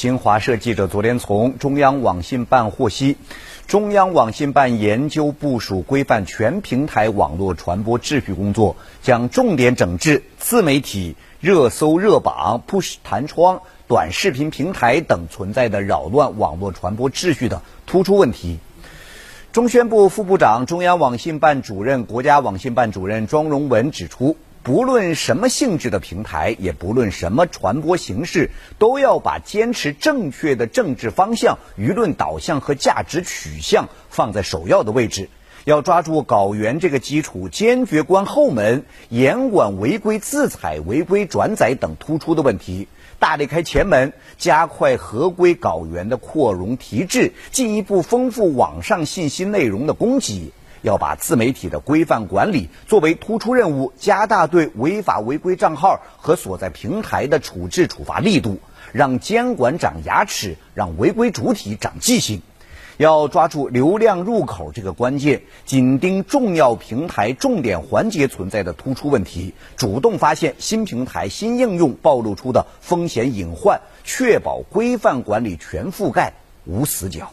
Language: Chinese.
新华社记者昨天从中央网信办获悉，中央网信办研究部署规范全平台网络传播秩序工作，将重点整治自媒体、热搜热榜、push 弹窗、短视频平台等存在的扰乱网络传播秩序的突出问题。中宣部副部长、中央网信办主任、国家网信办主任庄荣文指出。不论什么性质的平台，也不论什么传播形式，都要把坚持正确的政治方向、舆论导向和价值取向放在首要的位置。要抓住稿源这个基础，坚决关后门，严管违规自采、违规转载等突出的问题，大力开前门，加快合规稿源的扩容提质，进一步丰富网上信息内容的供给。要把自媒体的规范管理作为突出任务，加大对违法违规账号和所在平台的处置处罚力度，让监管长牙齿，让违规主体长记性。要抓住流量入口这个关键，紧盯重要平台重点环节存在的突出问题，主动发现新平台新应用暴露出的风险隐患，确保规范管理全覆盖，无死角。